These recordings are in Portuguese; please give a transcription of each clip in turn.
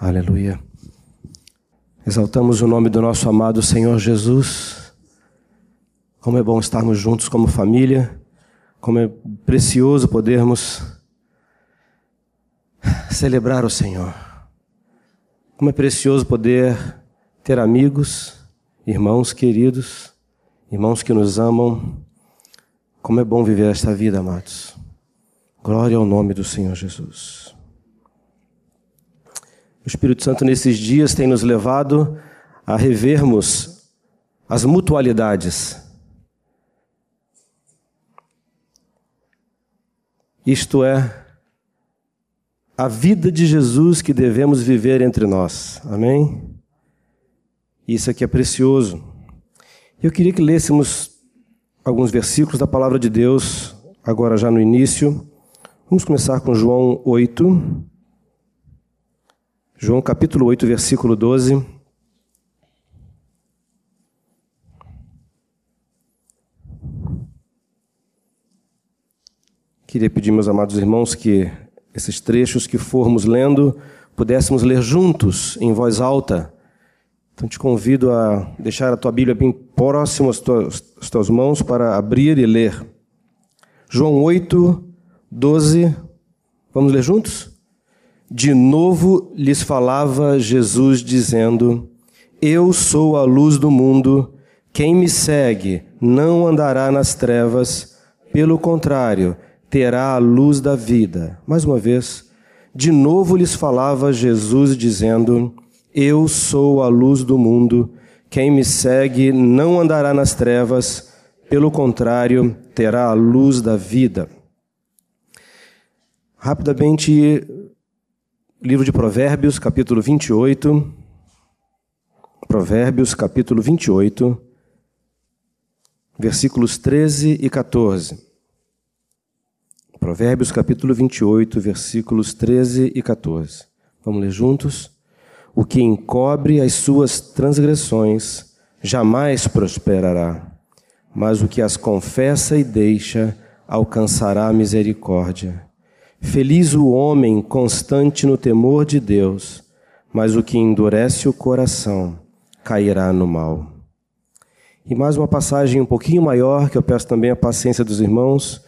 Aleluia. Exaltamos o nome do nosso amado Senhor Jesus. Como é bom estarmos juntos como família, como é precioso podermos celebrar o Senhor. Como é precioso poder ter amigos, irmãos queridos, irmãos que nos amam. Como é bom viver esta vida, amados. Glória ao nome do Senhor Jesus. O Espírito Santo nesses dias tem nos levado a revermos as mutualidades. Isto é, a vida de Jesus que devemos viver entre nós. Amém? Isso aqui é precioso. Eu queria que lêssemos alguns versículos da palavra de Deus, agora já no início. Vamos começar com João 8. João capítulo 8, versículo 12. Queria pedir, meus amados irmãos, que esses trechos que formos lendo pudéssemos ler juntos, em voz alta. Então te convido a deixar a tua Bíblia bem próxima às tuas, mãos para abrir e ler. João 8, 12. Vamos ler juntos? De novo lhes falava Jesus, dizendo: Eu sou a luz do mundo. Quem me segue não andará nas trevas, pelo contrário, terá a luz da vida. Mais uma vez, de novo lhes falava Jesus, dizendo: Eu sou a luz do mundo. Quem me segue não andará nas trevas, pelo contrário, terá a luz da vida. Rapidamente, Livro de Provérbios, capítulo 28. Provérbios, capítulo 28, versículos 13 e 14. Provérbios, capítulo 28, versículos 13 e 14. Vamos ler juntos? O que encobre as suas transgressões jamais prosperará, mas o que as confessa e deixa alcançará misericórdia. Feliz o homem constante no temor de Deus, mas o que endurece o coração cairá no mal. E mais uma passagem um pouquinho maior, que eu peço também a paciência dos irmãos.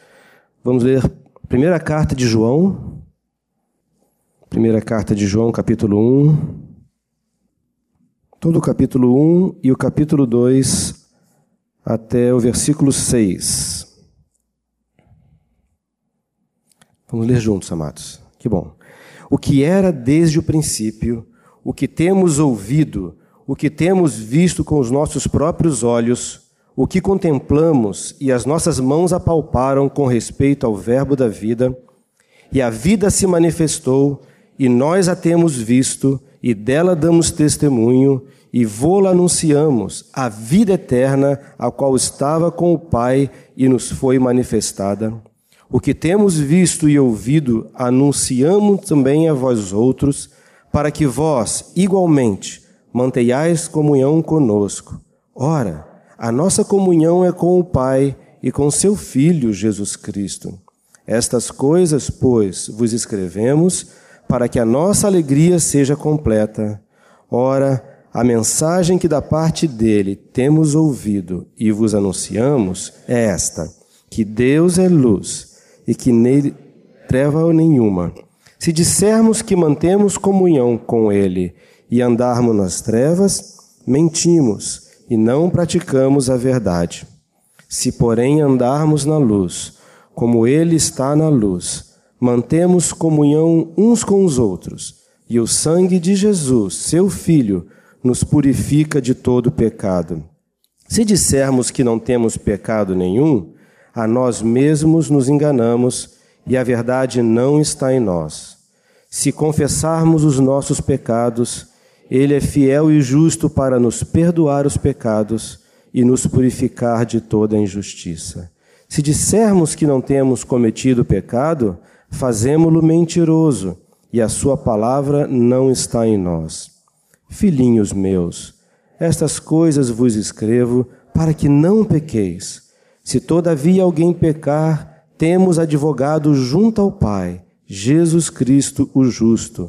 Vamos ler a primeira carta de João. Primeira carta de João, capítulo 1. Todo o capítulo 1 e o capítulo 2 até o versículo 6. Vamos ler juntos, amados. Que bom. O que era desde o princípio, o que temos ouvido, o que temos visto com os nossos próprios olhos, o que contemplamos e as nossas mãos apalparam com respeito ao Verbo da vida, e a vida se manifestou, e nós a temos visto, e dela damos testemunho, e vô-la anunciamos, a vida eterna, a qual estava com o Pai e nos foi manifestada. O que temos visto e ouvido, anunciamos também a vós outros, para que vós, igualmente, mantenhais comunhão conosco. Ora, a nossa comunhão é com o Pai e com seu Filho Jesus Cristo. Estas coisas, pois, vos escrevemos, para que a nossa alegria seja completa. Ora, a mensagem que da parte dele temos ouvido e vos anunciamos é esta: que Deus é luz e que nele treva nenhuma. Se dissermos que mantemos comunhão com Ele e andarmos nas trevas, mentimos e não praticamos a verdade. Se, porém, andarmos na luz, como Ele está na luz, mantemos comunhão uns com os outros, e o sangue de Jesus, seu Filho, nos purifica de todo pecado. Se dissermos que não temos pecado nenhum, a nós mesmos nos enganamos e a verdade não está em nós. Se confessarmos os nossos pecados, Ele é fiel e justo para nos perdoar os pecados e nos purificar de toda injustiça. Se dissermos que não temos cometido pecado, fazemo-lo mentiroso e a Sua palavra não está em nós. Filhinhos meus, estas coisas vos escrevo para que não pequeis. Se todavia alguém pecar, temos advogado junto ao Pai, Jesus Cristo o justo.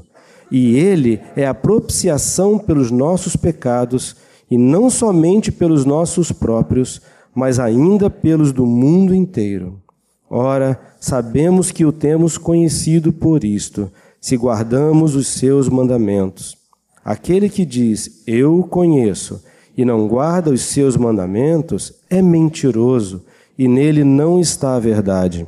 e ele é a propiciação pelos nossos pecados, e não somente pelos nossos próprios, mas ainda pelos do mundo inteiro. Ora, sabemos que o temos conhecido por isto, se guardamos os seus mandamentos. Aquele que diz, Eu o conheço, e não guarda os seus mandamentos, é mentiroso, e nele não está a verdade.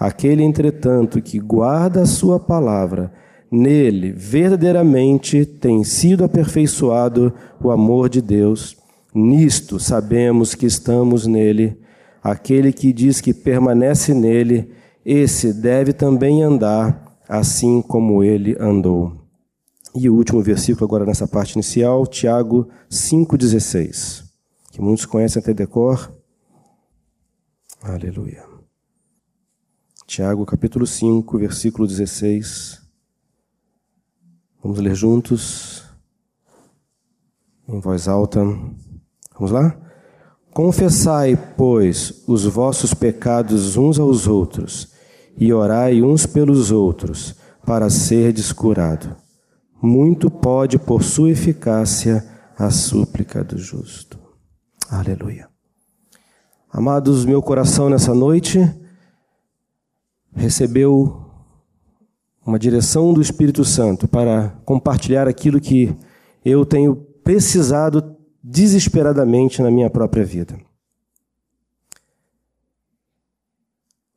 Aquele, entretanto, que guarda a sua palavra, nele verdadeiramente tem sido aperfeiçoado o amor de Deus. Nisto sabemos que estamos nele. Aquele que diz que permanece nele, esse deve também andar assim como ele andou. E o último versículo agora nessa parte inicial, Tiago 5,16, que muitos conhecem até decor. Aleluia. Tiago capítulo 5, versículo 16. Vamos ler juntos, em voz alta. Vamos lá? Confessai, pois, os vossos pecados uns aos outros, e orai uns pelos outros, para serdes curado. Muito pode, por sua eficácia, a súplica do justo. Aleluia. Amados, meu coração nessa noite recebeu uma direção do Espírito Santo para compartilhar aquilo que eu tenho precisado desesperadamente na minha própria vida.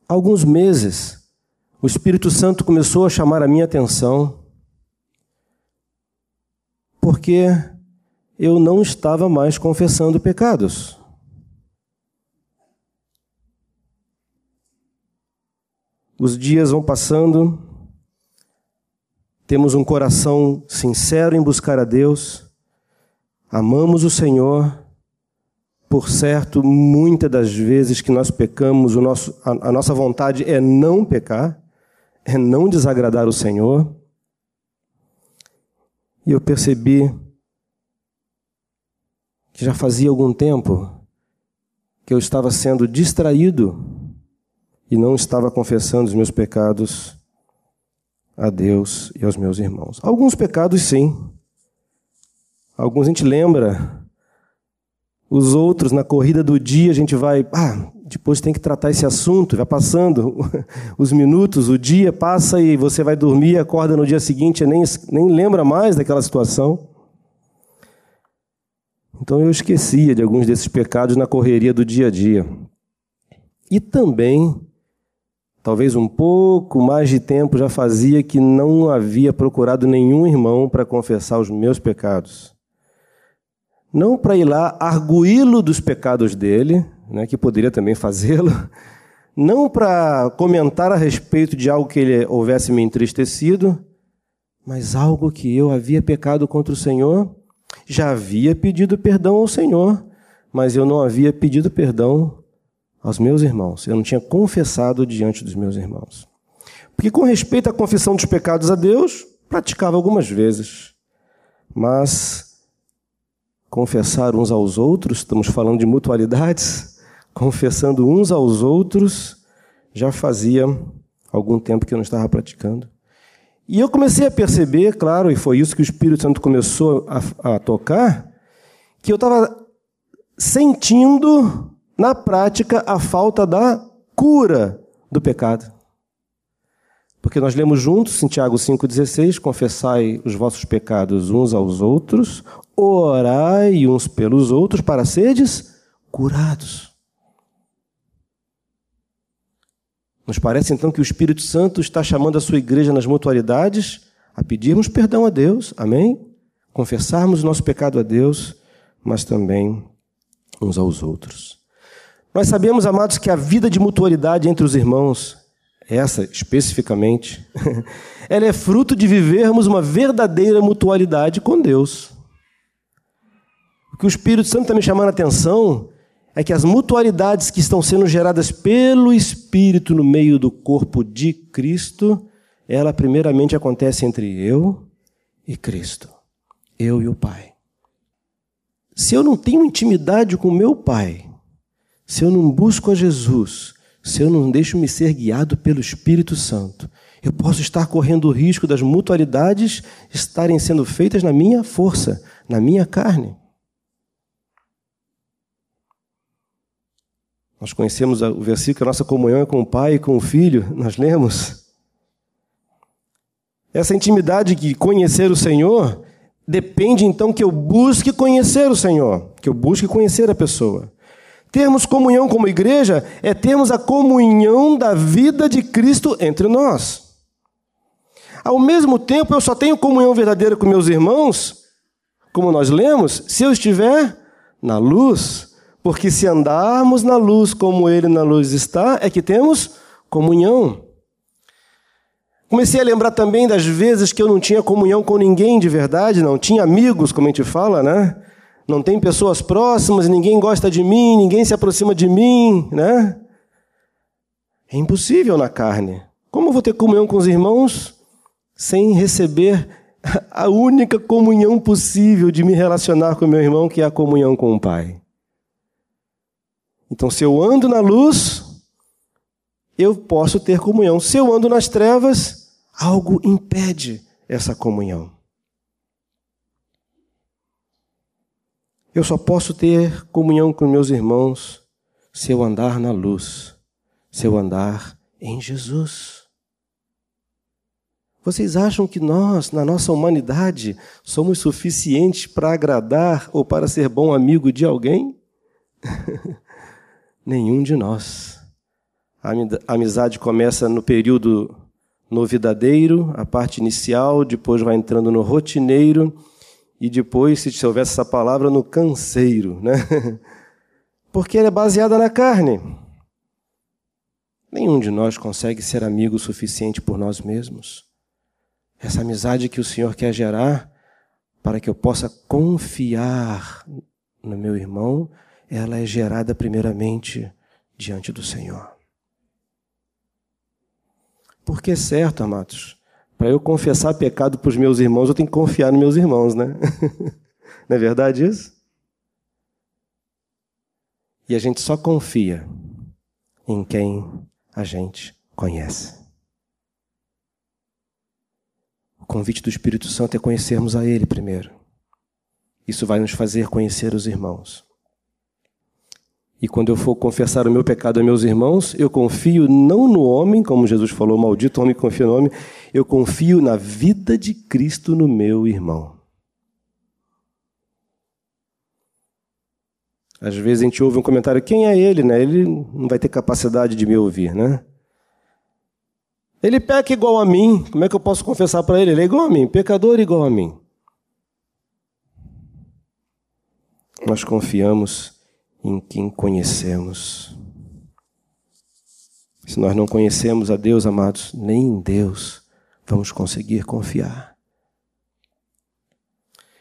Há alguns meses, o Espírito Santo começou a chamar a minha atenção porque eu não estava mais confessando pecados. Os dias vão passando, temos um coração sincero em buscar a Deus, amamos o Senhor, por certo, muitas das vezes que nós pecamos, nosso, a, a nossa vontade é não pecar, é não desagradar o Senhor. E eu percebi que já fazia algum tempo que eu estava sendo distraído e não estava confessando os meus pecados a Deus e aos meus irmãos. Alguns pecados, sim. Alguns a gente lembra. Os outros, na corrida do dia, a gente vai. Ah, depois tem que tratar esse assunto. Vai passando os minutos, o dia passa e você vai dormir, acorda no dia seguinte nem, nem lembra mais daquela situação. Então eu esquecia de alguns desses pecados na correria do dia a dia. E também talvez um pouco mais de tempo já fazia que não havia procurado nenhum irmão para confessar os meus pecados. Não para ir lá arguí-lo dos pecados dele, né, que poderia também fazê-lo, não para comentar a respeito de algo que ele houvesse me entristecido, mas algo que eu havia pecado contra o Senhor, já havia pedido perdão ao Senhor, mas eu não havia pedido perdão aos meus irmãos. Eu não tinha confessado diante dos meus irmãos. Porque, com respeito à confissão dos pecados a Deus, praticava algumas vezes. Mas confessar uns aos outros, estamos falando de mutualidades, confessando uns aos outros, já fazia algum tempo que eu não estava praticando. E eu comecei a perceber, claro, e foi isso que o Espírito Santo começou a, a tocar, que eu estava sentindo na prática, a falta da cura do pecado. Porque nós lemos juntos em Tiago 5,16: confessai os vossos pecados uns aos outros, orai uns pelos outros para seres curados. Nos parece então que o Espírito Santo está chamando a sua igreja nas mutualidades a pedirmos perdão a Deus, amém? Confessarmos o nosso pecado a Deus, mas também uns aos outros. Nós sabemos, amados, que a vida de mutualidade entre os irmãos, essa especificamente, ela é fruto de vivermos uma verdadeira mutualidade com Deus. O que o Espírito Santo está me chamando a atenção é que as mutualidades que estão sendo geradas pelo Espírito no meio do corpo de Cristo, ela primeiramente acontece entre eu e Cristo, eu e o Pai. Se eu não tenho intimidade com meu Pai, se eu não busco a Jesus, se eu não deixo me ser guiado pelo Espírito Santo, Eu posso estar correndo o risco das mutualidades estarem sendo feitas na minha força, na minha carne. Nós conhecemos o versículo, a nossa comunhão é com o Pai e com o Filho, nós lemos. Essa intimidade de conhecer o Senhor depende então que eu busque conhecer o Senhor, que eu busque conhecer a pessoa. Termos comunhão como igreja é termos a comunhão da vida de Cristo entre nós. Ao mesmo tempo, eu só tenho comunhão verdadeira com meus irmãos, como nós lemos, se eu estiver na luz. Porque se andarmos na luz como Ele na luz está, é que temos comunhão. Comecei a lembrar também das vezes que eu não tinha comunhão com ninguém de verdade, não tinha amigos, como a gente fala, né? Não tem pessoas próximas, ninguém gosta de mim, ninguém se aproxima de mim, né? É impossível na carne. Como eu vou ter comunhão com os irmãos sem receber a única comunhão possível de me relacionar com meu irmão, que é a comunhão com o Pai? Então, se eu ando na luz, eu posso ter comunhão. Se eu ando nas trevas, algo impede essa comunhão. Eu só posso ter comunhão com meus irmãos se eu andar na luz, se eu andar em Jesus. Vocês acham que nós, na nossa humanidade, somos suficientes para agradar ou para ser bom amigo de alguém? Nenhum de nós. A amizade começa no período novidadeiro, a parte inicial, depois vai entrando no rotineiro e depois, se houvesse essa palavra, no canseiro, né? Porque ela é baseada na carne. Nenhum de nós consegue ser amigo o suficiente por nós mesmos. Essa amizade que o Senhor quer gerar para que eu possa confiar no meu irmão ela é gerada primeiramente diante do Senhor. Porque é certo, amados, para eu confessar pecado para os meus irmãos, eu tenho que confiar nos meus irmãos, né? Não é verdade isso? E a gente só confia em quem a gente conhece. O convite do Espírito Santo é conhecermos a Ele primeiro. Isso vai nos fazer conhecer os irmãos. E quando eu for confessar o meu pecado a meus irmãos, eu confio não no homem, como Jesus falou, maldito homem confia no homem, eu confio na vida de Cristo no meu irmão. Às vezes a gente ouve um comentário, quem é ele, né? Ele não vai ter capacidade de me ouvir, né? Ele peca igual a mim, como é que eu posso confessar para ele? Ele é igual a mim, pecador igual a mim. Nós confiamos em quem conhecemos. Se nós não conhecemos a Deus, amados, nem em Deus vamos conseguir confiar.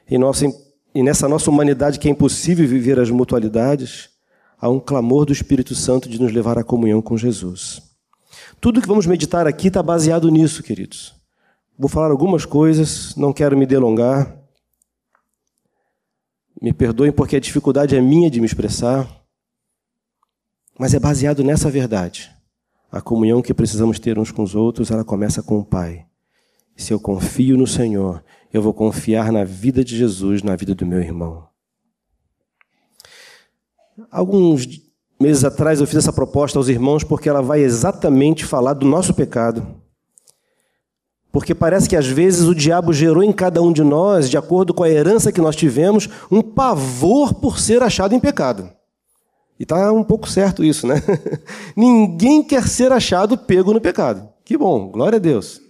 E, nossa, e nessa nossa humanidade que é impossível viver as mutualidades, há um clamor do Espírito Santo de nos levar à comunhão com Jesus. Tudo que vamos meditar aqui está baseado nisso, queridos. Vou falar algumas coisas, não quero me delongar. Me perdoem porque a dificuldade é minha de me expressar, mas é baseado nessa verdade. A comunhão que precisamos ter uns com os outros, ela começa com o Pai. Se eu confio no Senhor, eu vou confiar na vida de Jesus, na vida do meu irmão. Alguns meses atrás eu fiz essa proposta aos irmãos porque ela vai exatamente falar do nosso pecado porque parece que às vezes o diabo gerou em cada um de nós, de acordo com a herança que nós tivemos, um pavor por ser achado em pecado. E está um pouco certo isso, né? Ninguém quer ser achado pego no pecado. Que bom, glória a Deus.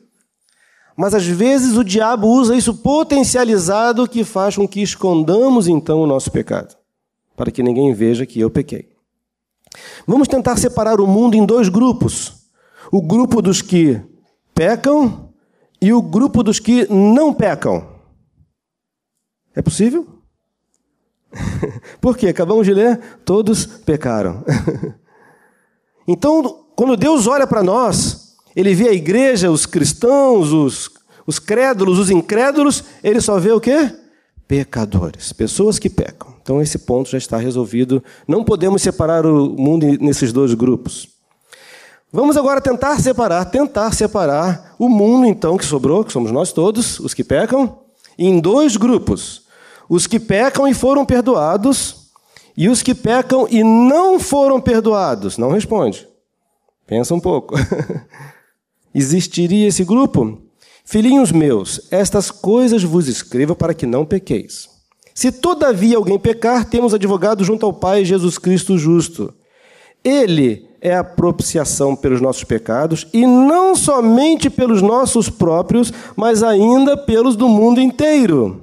Mas às vezes o diabo usa isso potencializado que faz com que escondamos então o nosso pecado, para que ninguém veja que eu pequei. Vamos tentar separar o mundo em dois grupos: o grupo dos que pecam e o grupo dos que não pecam. É possível? Por quê? Acabamos de ler, todos pecaram. então, quando Deus olha para nós, ele vê a igreja, os cristãos, os, os crédulos, os incrédulos, ele só vê o quê? Pecadores, pessoas que pecam. Então esse ponto já está resolvido. Não podemos separar o mundo nesses dois grupos. Vamos agora tentar separar, tentar separar o mundo, então, que sobrou, que somos nós todos, os que pecam, em dois grupos: os que pecam e foram perdoados, e os que pecam e não foram perdoados. Não responde. Pensa um pouco. Existiria esse grupo? Filhinhos meus, estas coisas vos escrevo para que não pequeis. Se todavia alguém pecar, temos advogado junto ao Pai Jesus Cristo justo. Ele é a propiciação pelos nossos pecados, e não somente pelos nossos próprios, mas ainda pelos do mundo inteiro.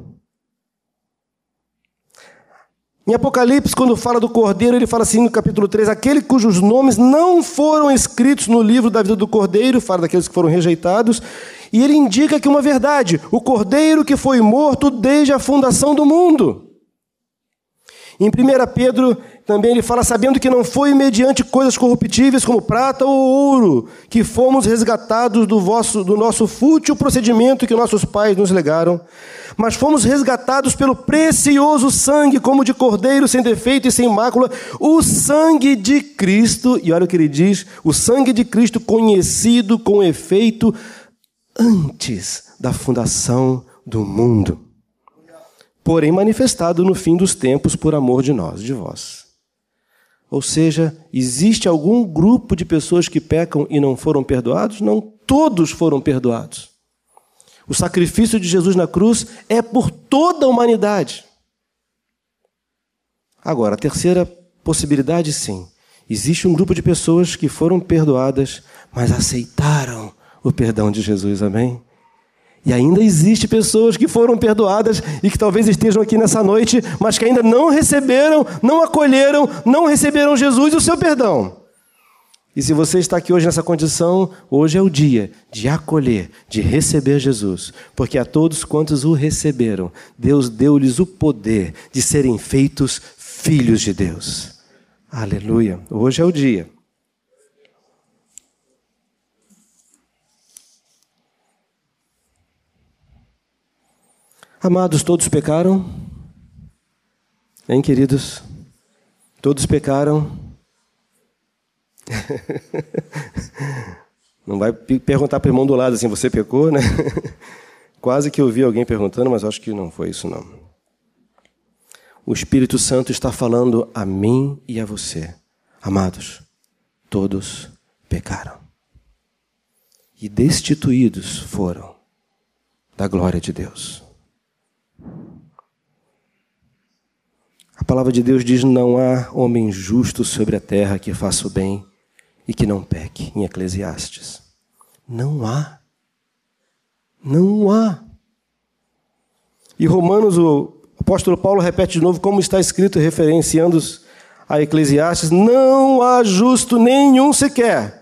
Em Apocalipse, quando fala do Cordeiro, ele fala assim no capítulo 3: aquele cujos nomes não foram escritos no livro da vida do Cordeiro, fala daqueles que foram rejeitados, e ele indica que uma verdade: o Cordeiro que foi morto desde a fundação do mundo. Em 1 Pedro, também ele fala, sabendo que não foi mediante coisas corruptíveis como prata ou ouro, que fomos resgatados do, vosso, do nosso fútil procedimento que nossos pais nos legaram, mas fomos resgatados pelo precioso sangue, como de cordeiro sem defeito e sem mácula, o sangue de Cristo, e olha o que ele diz: o sangue de Cristo conhecido com efeito antes da fundação do mundo porém manifestado no fim dos tempos por amor de nós, de vós. Ou seja, existe algum grupo de pessoas que pecam e não foram perdoados? Não todos foram perdoados. O sacrifício de Jesus na cruz é por toda a humanidade. Agora, a terceira possibilidade, sim. Existe um grupo de pessoas que foram perdoadas, mas aceitaram o perdão de Jesus, amém? E ainda existe pessoas que foram perdoadas e que talvez estejam aqui nessa noite, mas que ainda não receberam, não acolheram, não receberam Jesus e o seu perdão. E se você está aqui hoje nessa condição, hoje é o dia de acolher, de receber Jesus, porque a todos quantos o receberam, Deus deu-lhes o poder de serem feitos filhos de Deus. Aleluia. Hoje é o dia. Amados, todos pecaram? Hein, queridos? Todos pecaram? Não vai perguntar para o irmão do lado assim, você pecou, né? Quase que eu vi alguém perguntando, mas acho que não foi isso não. O Espírito Santo está falando a mim e a você. Amados, todos pecaram. E destituídos foram da glória de Deus. A palavra de Deus diz: não há homem justo sobre a terra que faça o bem e que não peque, em Eclesiastes. Não há. Não há. E Romanos, o apóstolo Paulo repete de novo, como está escrito, referenciando a Eclesiastes: não há justo nenhum sequer.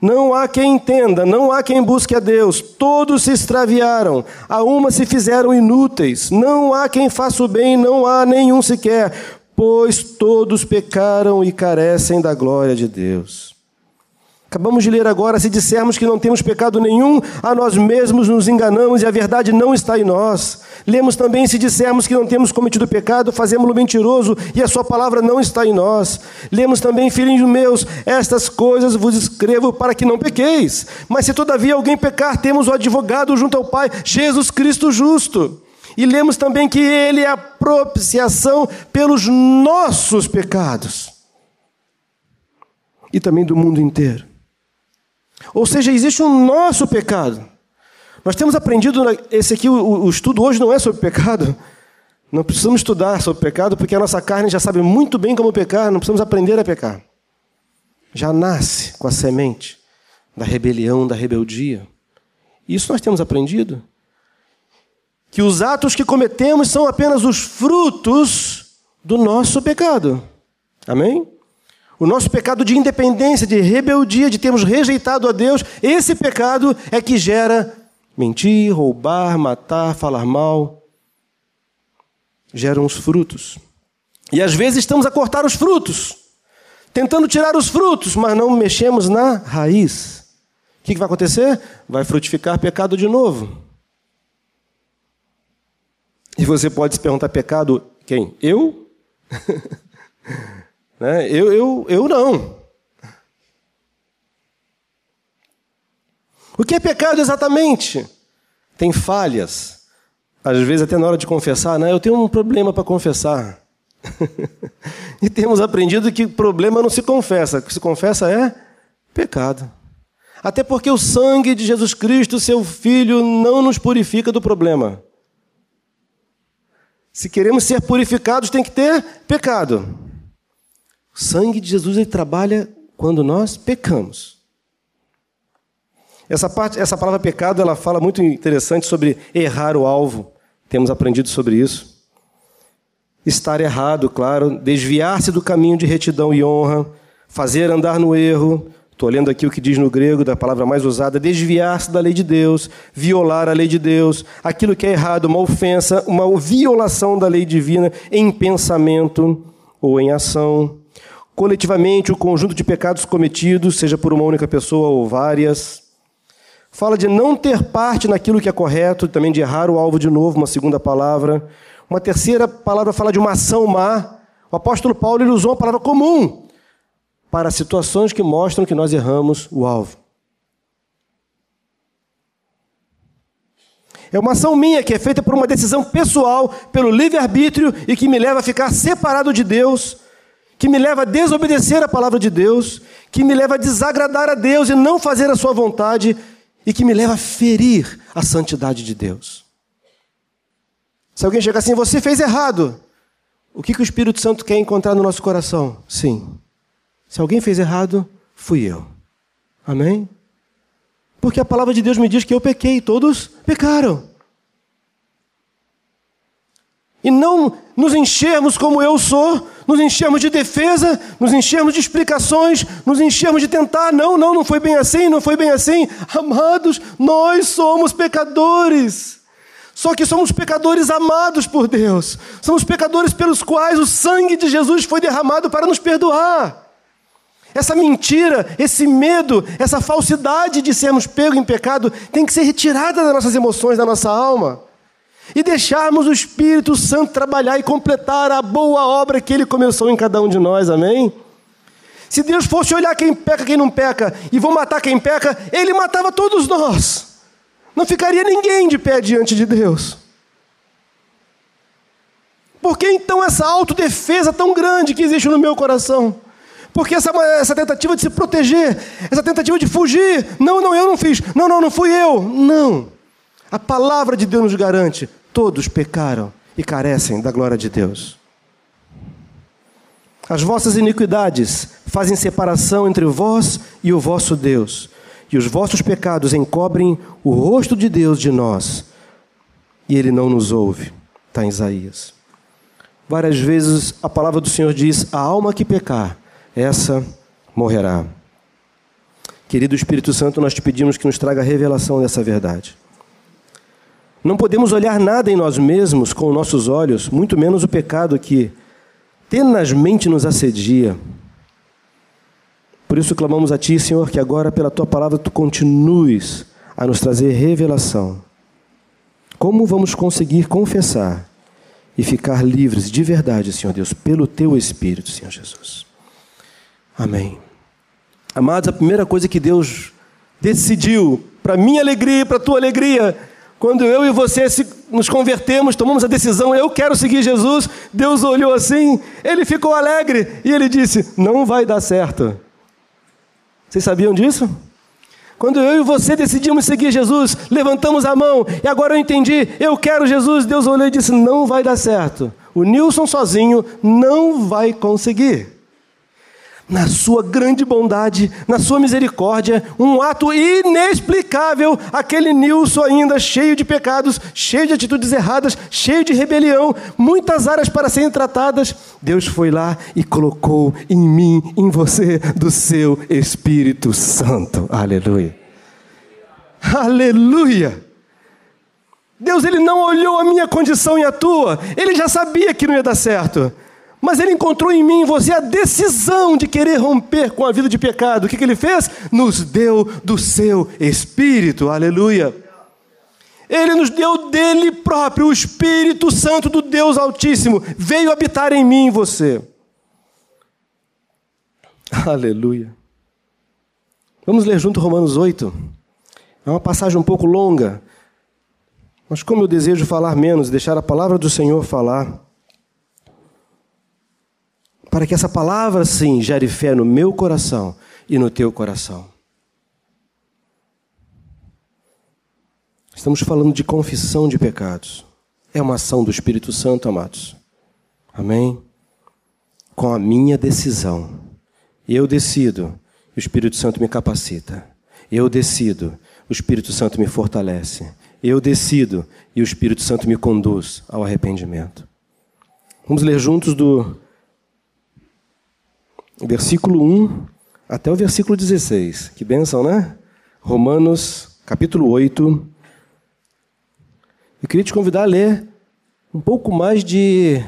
Não há quem entenda, não há quem busque a Deus. Todos se extraviaram, a uma se fizeram inúteis. Não há quem faça o bem, não há nenhum sequer, pois todos pecaram e carecem da glória de Deus. Acabamos de ler agora: se dissermos que não temos pecado nenhum, a nós mesmos nos enganamos e a verdade não está em nós. Lemos também: se dissermos que não temos cometido pecado, fazemos-lo mentiroso e a Sua palavra não está em nós. Lemos também, filhinhos meus, estas coisas vos escrevo para que não pequeis. Mas se todavia alguém pecar, temos o advogado junto ao Pai, Jesus Cristo justo. E lemos também que Ele é a propiciação pelos nossos pecados e também do mundo inteiro. Ou seja, existe um nosso pecado. Nós temos aprendido, esse aqui, o, o estudo hoje não é sobre pecado. Não precisamos estudar sobre pecado, porque a nossa carne já sabe muito bem como pecar, não precisamos aprender a pecar. Já nasce com a semente da rebelião, da rebeldia. Isso nós temos aprendido. Que os atos que cometemos são apenas os frutos do nosso pecado. Amém? O nosso pecado de independência, de rebeldia, de termos rejeitado a Deus, esse pecado é que gera mentir, roubar, matar, falar mal. Geram os frutos. E às vezes estamos a cortar os frutos, tentando tirar os frutos, mas não mexemos na raiz. O que vai acontecer? Vai frutificar pecado de novo. E você pode se perguntar: pecado quem? Eu? Né? Eu, eu, eu não. O que é pecado exatamente? Tem falhas. Às vezes, até na hora de confessar, né? eu tenho um problema para confessar. e temos aprendido que problema não se confessa, o que se confessa é pecado. Até porque o sangue de Jesus Cristo, seu Filho, não nos purifica do problema. Se queremos ser purificados, tem que ter pecado. O sangue de Jesus ele trabalha quando nós pecamos. Essa, parte, essa palavra pecado ela fala muito interessante sobre errar o alvo. Temos aprendido sobre isso. Estar errado, claro, desviar-se do caminho de retidão e honra, fazer andar no erro. Estou lendo aqui o que diz no grego, da palavra mais usada: desviar-se da lei de Deus, violar a lei de Deus, aquilo que é errado, uma ofensa, uma violação da lei divina em pensamento ou em ação. Coletivamente, o conjunto de pecados cometidos, seja por uma única pessoa ou várias Fala de não ter parte naquilo que é correto, também de errar o alvo de novo, uma segunda palavra. Uma terceira palavra fala de uma ação má. O apóstolo Paulo ele usou uma palavra comum para situações que mostram que nós erramos o alvo. É uma ação minha que é feita por uma decisão pessoal, pelo livre-arbítrio e que me leva a ficar separado de Deus, que me leva a desobedecer a palavra de Deus, que me leva a desagradar a Deus e não fazer a sua vontade e que me leva a ferir a santidade de Deus. Se alguém chegar assim, você fez errado, o que, que o Espírito Santo quer encontrar no nosso coração? Sim. Se alguém fez errado, fui eu. Amém? Porque a palavra de Deus me diz que eu pequei, todos pecaram. E não nos enchermos como eu sou, nos enchermos de defesa, nos enchermos de explicações, nos enchermos de tentar. Não, não, não foi bem assim, não foi bem assim. Amados, nós somos pecadores. Só que somos pecadores amados por Deus. Somos pecadores pelos quais o sangue de Jesus foi derramado para nos perdoar. Essa mentira, esse medo, essa falsidade de sermos pegos em pecado tem que ser retirada das nossas emoções, da nossa alma e deixarmos o Espírito Santo trabalhar e completar a boa obra que ele começou em cada um de nós, amém? Se Deus fosse olhar quem peca, quem não peca, e vou matar quem peca, ele matava todos nós. Não ficaria ninguém de pé diante de Deus. Por que então essa autodefesa tão grande que existe no meu coração? Porque essa, essa tentativa de se proteger, essa tentativa de fugir, não, não, eu não fiz, não, não, não fui eu, não. A palavra de Deus nos garante: Todos pecaram e carecem da glória de Deus. As vossas iniquidades fazem separação entre vós e o vosso Deus, e os vossos pecados encobrem o rosto de Deus de nós, e ele não nos ouve. Está em Isaías. Várias vezes a palavra do Senhor diz: a alma que pecar, essa morrerá. Querido Espírito Santo, nós te pedimos que nos traga a revelação dessa verdade. Não podemos olhar nada em nós mesmos com nossos olhos, muito menos o pecado que tenazmente nos assedia. Por isso clamamos a Ti, Senhor, que agora pela Tua palavra Tu continues a nos trazer revelação. Como vamos conseguir confessar e ficar livres de verdade, Senhor Deus, pelo Teu Espírito, Senhor Jesus. Amém. Amados, a primeira coisa que Deus decidiu, para minha alegria e para a tua alegria, quando eu e você nos convertemos, tomamos a decisão, eu quero seguir Jesus, Deus olhou assim, ele ficou alegre e ele disse: Não vai dar certo. Vocês sabiam disso? Quando eu e você decidimos seguir Jesus, levantamos a mão e agora eu entendi, eu quero Jesus. Deus olhou e disse: Não vai dar certo. O Nilson sozinho não vai conseguir na sua grande bondade, na sua misericórdia, um ato inexplicável, aquele Nilson ainda cheio de pecados, cheio de atitudes erradas, cheio de rebelião, muitas áreas para serem tratadas. Deus foi lá e colocou em mim, em você, do seu Espírito Santo. Aleluia. Aleluia. Deus ele não olhou a minha condição e a tua, ele já sabia que não ia dar certo. Mas ele encontrou em mim, em você, a decisão de querer romper com a vida de pecado. O que, que ele fez? Nos deu do seu Espírito. Aleluia. Ele nos deu dele próprio, o Espírito Santo do Deus Altíssimo. Veio habitar em mim, em você. Aleluia. Vamos ler junto Romanos 8. É uma passagem um pouco longa, mas como eu desejo falar menos, deixar a palavra do Senhor falar, para que essa palavra, sim, gere fé no meu coração e no teu coração. Estamos falando de confissão de pecados. É uma ação do Espírito Santo, amados. Amém? Com a minha decisão. Eu decido, o Espírito Santo me capacita. Eu decido, o Espírito Santo me fortalece. Eu decido e o Espírito Santo me conduz ao arrependimento. Vamos ler juntos do versículo 1 até o versículo 16. Que bênção, né? Romanos, capítulo 8. Eu queria te convidar a ler um pouco mais de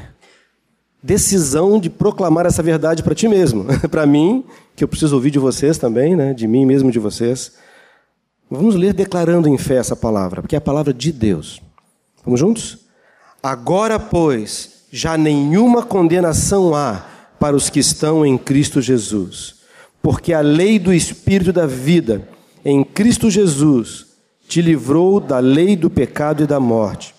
decisão de proclamar essa verdade para ti mesmo, para mim, que eu preciso ouvir de vocês também, né? de mim mesmo, de vocês. Vamos ler declarando em fé essa palavra, porque é a palavra de Deus. Vamos juntos? Agora, pois, já nenhuma condenação há para os que estão em Cristo Jesus, porque a lei do Espírito da vida em Cristo Jesus te livrou da lei do pecado e da morte.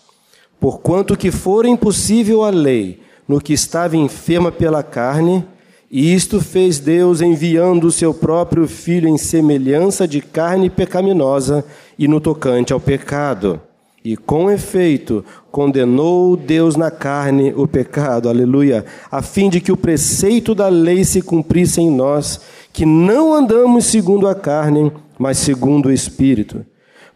Porquanto que for impossível a lei no que estava enferma pela carne, e isto fez Deus enviando o seu próprio Filho em semelhança de carne pecaminosa e no tocante ao pecado. E com efeito, condenou Deus na carne o pecado, aleluia, a fim de que o preceito da lei se cumprisse em nós, que não andamos segundo a carne, mas segundo o Espírito.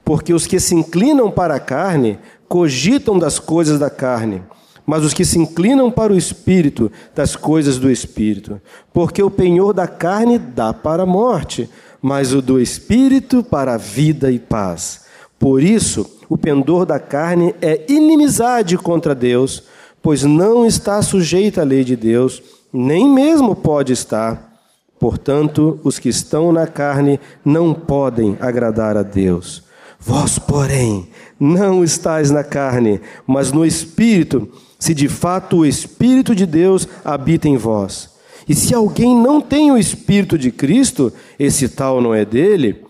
Porque os que se inclinam para a carne cogitam das coisas da carne mas os que se inclinam para o espírito, das coisas do espírito. Porque o penhor da carne dá para a morte, mas o do espírito para a vida e paz. Por isso, o pendor da carne é inimizade contra Deus, pois não está sujeita à lei de Deus, nem mesmo pode estar. Portanto, os que estão na carne não podem agradar a Deus. Vós, porém, não estáis na carne, mas no espírito se de fato o Espírito de Deus habita em vós. E se alguém não tem o Espírito de Cristo, esse tal não é dele.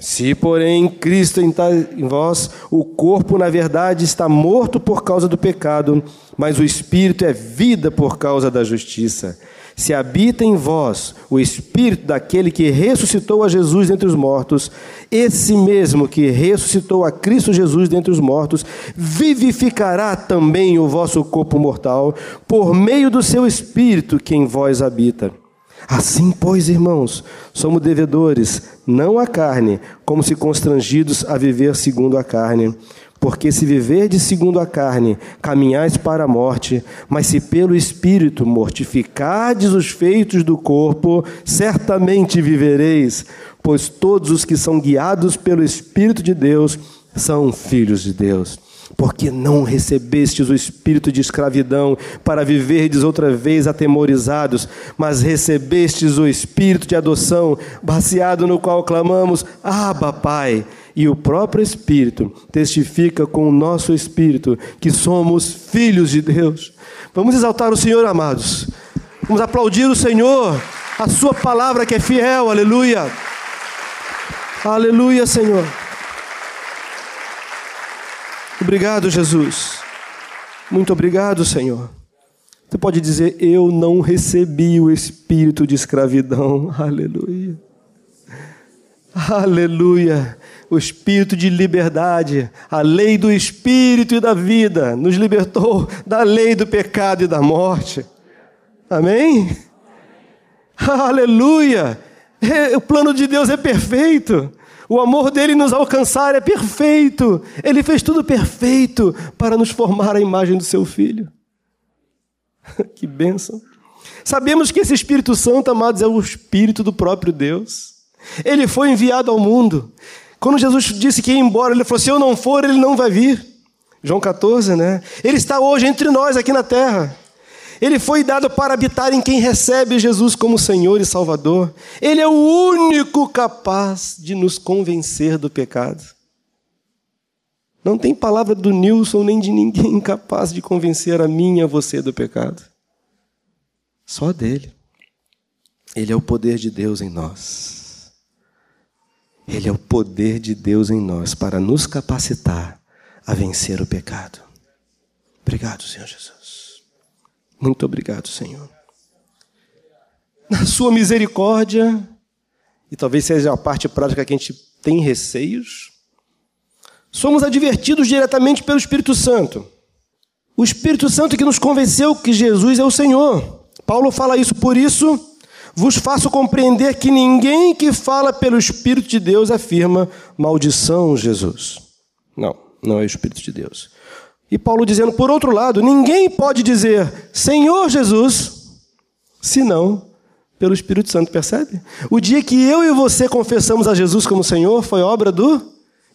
Se, porém, Cristo está em vós, o corpo, na verdade, está morto por causa do pecado, mas o Espírito é vida por causa da justiça. Se habita em vós o Espírito daquele que ressuscitou a Jesus dentre os mortos, esse mesmo que ressuscitou a Cristo Jesus dentre os mortos, vivificará também o vosso corpo mortal, por meio do seu Espírito que em vós habita. Assim, pois, irmãos, somos devedores, não à carne, como se constrangidos a viver segundo a carne. Porque se viverdes segundo a carne, caminhais para a morte, mas se pelo Espírito mortificardes os feitos do corpo, certamente vivereis, pois todos os que são guiados pelo Espírito de Deus são filhos de Deus. Porque não recebestes o espírito de escravidão para viverdes outra vez atemorizados, mas recebestes o espírito de adoção, baseado no qual clamamos: Abba, Pai e o próprio Espírito testifica com o nosso espírito que somos filhos de Deus. Vamos exaltar o Senhor, amados. Vamos aplaudir o Senhor, a Sua palavra que é fiel, aleluia. Aleluia, Senhor. Obrigado, Jesus. Muito obrigado, Senhor. Você pode dizer: Eu não recebi o espírito de escravidão. Aleluia. Aleluia o espírito de liberdade, a lei do espírito e da vida, nos libertou da lei do pecado e da morte. Amém? Aleluia! É, o plano de Deus é perfeito. O amor dele nos alcançar é perfeito. Ele fez tudo perfeito para nos formar a imagem do seu filho. que bênção. Sabemos que esse Espírito Santo, amados, é o Espírito do próprio Deus. Ele foi enviado ao mundo. Quando Jesus disse que ia embora, ele falou: se eu não for, ele não vai vir. João 14, né? Ele está hoje entre nós aqui na terra. Ele foi dado para habitar em quem recebe Jesus como Senhor e Salvador. Ele é o único capaz de nos convencer do pecado. Não tem palavra do Nilson nem de ninguém capaz de convencer a mim e a você do pecado. Só dele. Ele é o poder de Deus em nós. Ele é o poder de Deus em nós para nos capacitar a vencer o pecado. Obrigado, Senhor Jesus. Muito obrigado, Senhor. Na Sua misericórdia, e talvez seja a parte prática que a gente tem receios, somos advertidos diretamente pelo Espírito Santo. O Espírito Santo que nos convenceu que Jesus é o Senhor. Paulo fala isso, por isso vos faço compreender que ninguém que fala pelo Espírito de Deus afirma maldição, Jesus. Não, não é o Espírito de Deus. E Paulo dizendo, por outro lado, ninguém pode dizer Senhor Jesus, senão pelo Espírito Santo, percebe? O dia que eu e você confessamos a Jesus como Senhor foi obra do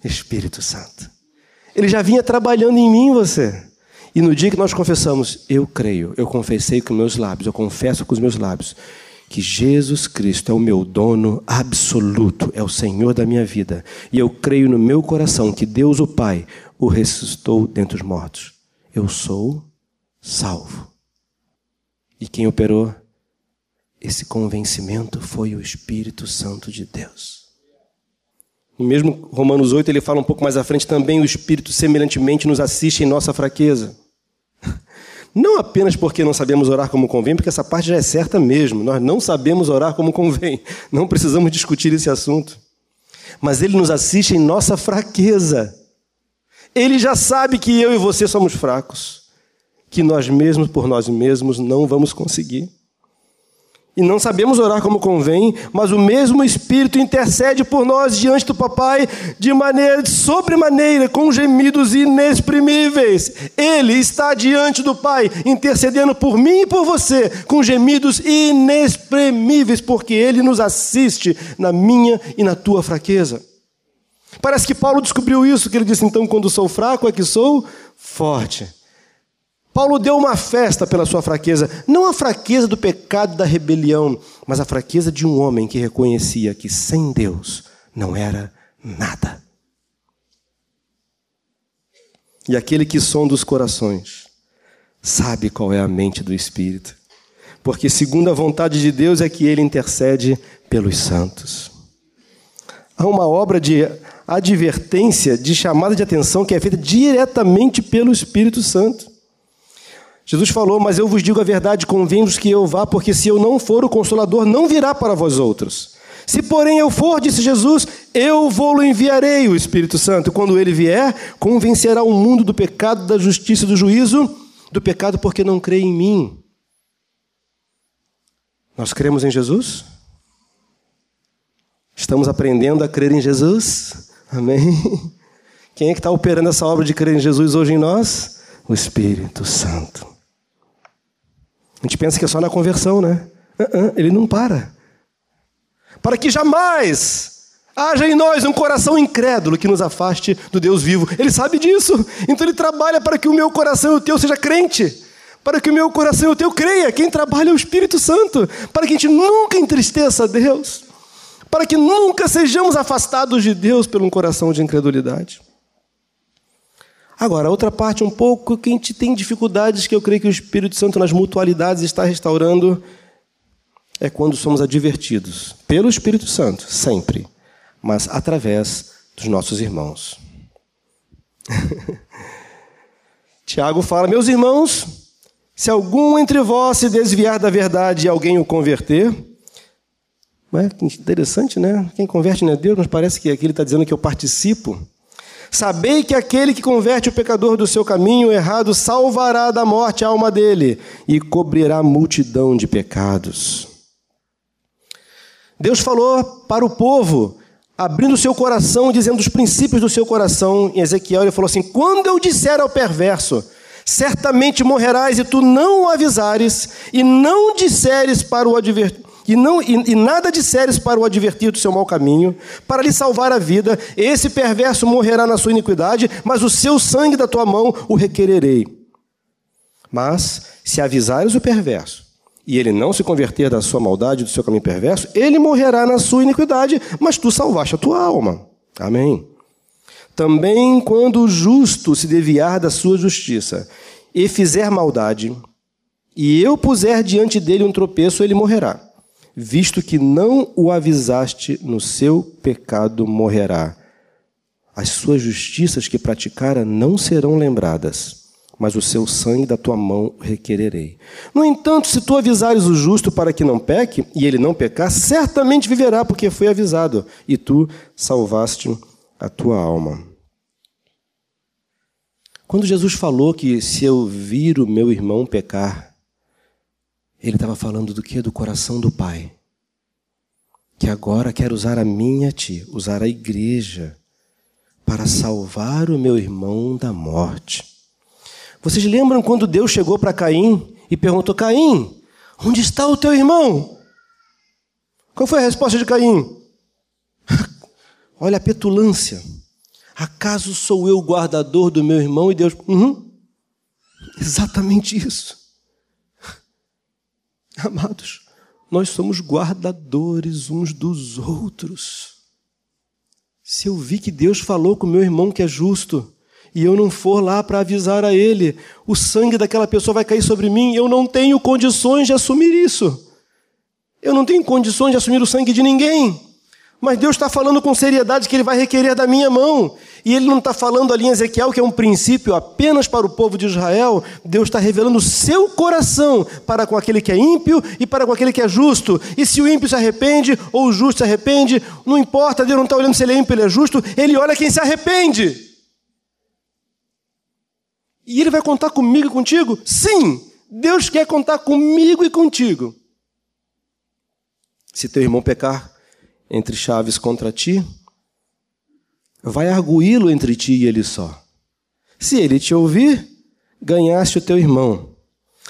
Espírito Santo. Ele já vinha trabalhando em mim você. E no dia que nós confessamos, eu creio, eu confessei com meus lábios, eu confesso com os meus lábios, que Jesus Cristo é o meu dono absoluto, é o Senhor da minha vida. E eu creio no meu coração que Deus, o Pai, o ressuscitou dentre os mortos. Eu sou salvo. E quem operou esse convencimento foi o Espírito Santo de Deus. E mesmo Romanos 8, ele fala um pouco mais à frente também, o Espírito semelhantemente nos assiste em nossa fraqueza. Não apenas porque não sabemos orar como convém, porque essa parte já é certa mesmo. Nós não sabemos orar como convém. Não precisamos discutir esse assunto. Mas Ele nos assiste em nossa fraqueza. Ele já sabe que eu e você somos fracos. Que nós mesmos, por nós mesmos, não vamos conseguir. E não sabemos orar como convém, mas o mesmo Espírito intercede por nós diante do Papai de maneira sobremaneira, com gemidos inexprimíveis. Ele está diante do Pai, intercedendo por mim e por você, com gemidos inexprimíveis, porque Ele nos assiste na minha e na tua fraqueza. Parece que Paulo descobriu isso, que ele disse: então, quando sou fraco é que sou forte. Paulo deu uma festa pela sua fraqueza, não a fraqueza do pecado da rebelião, mas a fraqueza de um homem que reconhecia que sem Deus não era nada. E aquele que sonda os corações sabe qual é a mente do Espírito, porque segundo a vontade de Deus é que ele intercede pelos santos. Há uma obra de advertência, de chamada de atenção que é feita diretamente pelo Espírito Santo. Jesus falou: Mas eu vos digo a verdade, convém-vos que eu vá, porque se eu não for, o Consolador não virá para vós outros. Se, porém, eu for, disse Jesus, eu vou-lo enviarei o Espírito Santo. Quando ele vier, convencerá o mundo do pecado, da justiça e do juízo, do pecado porque não crê em mim. Nós cremos em Jesus? Estamos aprendendo a crer em Jesus? Amém? Quem é que está operando essa obra de crer em Jesus hoje em nós? O Espírito Santo. A gente pensa que é só na conversão, né? Uh -uh, ele não para. Para que jamais haja em nós um coração incrédulo que nos afaste do Deus vivo. Ele sabe disso. Então ele trabalha para que o meu coração e o teu seja crente. Para que o meu coração e o teu creia. Quem trabalha é o Espírito Santo. Para que a gente nunca entristeça a Deus. Para que nunca sejamos afastados de Deus por um coração de incredulidade. Agora, outra parte um pouco que a gente tem dificuldades que eu creio que o Espírito Santo nas mutualidades está restaurando é quando somos advertidos pelo Espírito Santo, sempre, mas através dos nossos irmãos. Tiago fala: Meus irmãos, se algum entre vós se desviar da verdade e alguém o converter, é interessante, né? Quem converte não é Deus, mas parece que aqui ele está dizendo que eu participo Sabei que aquele que converte o pecador do seu caminho errado salvará da morte a alma dele e cobrirá multidão de pecados. Deus falou para o povo, abrindo o seu coração, dizendo os princípios do seu coração. Em Ezequiel, ele falou assim: Quando eu disser ao perverso, certamente morrerás, e tu não o avisares, e não disseres para o advertir e, não, e, e nada disseres para o advertir do seu mau caminho, para lhe salvar a vida, esse perverso morrerá na sua iniquidade, mas o seu sangue da tua mão o requererei. Mas, se avisares o perverso, e ele não se converter da sua maldade, do seu caminho perverso, ele morrerá na sua iniquidade, mas tu salvaste a tua alma. Amém. Também quando o justo se desviar da sua justiça e fizer maldade, e eu puser diante dele um tropeço, ele morrerá. Visto que não o avisaste, no seu pecado morrerá. As suas justiças que praticara não serão lembradas, mas o seu sangue da tua mão requererei. No entanto, se tu avisares o justo para que não peque, e ele não pecar, certamente viverá, porque foi avisado, e tu salvaste a tua alma. Quando Jesus falou que se eu vir o meu irmão pecar, ele estava falando do que? Do coração do Pai. Que agora quer usar a minha ti, usar a igreja, para salvar o meu irmão da morte. Vocês lembram quando Deus chegou para Caim e perguntou: Caim, onde está o teu irmão? Qual foi a resposta de Caim? Olha a petulância. Acaso sou eu o guardador do meu irmão? E Deus, uhum, exatamente isso. Amados, nós somos guardadores uns dos outros. Se eu vi que Deus falou com meu irmão que é justo, e eu não for lá para avisar a ele, o sangue daquela pessoa vai cair sobre mim, eu não tenho condições de assumir isso. Eu não tenho condições de assumir o sangue de ninguém. Mas Deus está falando com seriedade que Ele vai requerer da minha mão. E Ele não está falando ali em Ezequiel, que é um princípio apenas para o povo de Israel. Deus está revelando o seu coração para com aquele que é ímpio e para com aquele que é justo. E se o ímpio se arrepende ou o justo se arrepende, não importa, Deus não está olhando se ele é ímpio ou ele é justo, Ele olha quem se arrepende. E Ele vai contar comigo e contigo? Sim, Deus quer contar comigo e contigo. Se teu irmão pecar, entre chaves contra ti, vai arguí-lo entre ti e ele só. Se ele te ouvir, ganhaste o teu irmão.